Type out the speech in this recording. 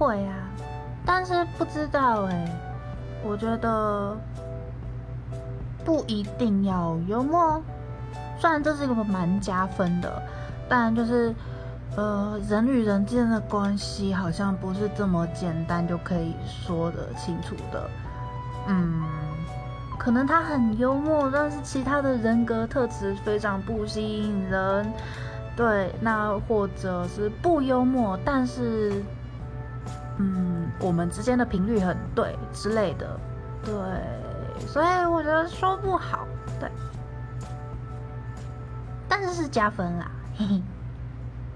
会啊，但是不知道哎，我觉得不一定要幽默，虽然这是一个蛮加分的，但就是呃，人与人之间的关系好像不是这么简单就可以说得清楚的，嗯。可能他很幽默，但是其他的人格特质非常不吸引人。对，那或者是不幽默，但是，我们之间的频率很对之类的。对，所以我觉得说不好。对，但是是加分啦，嘿嘿。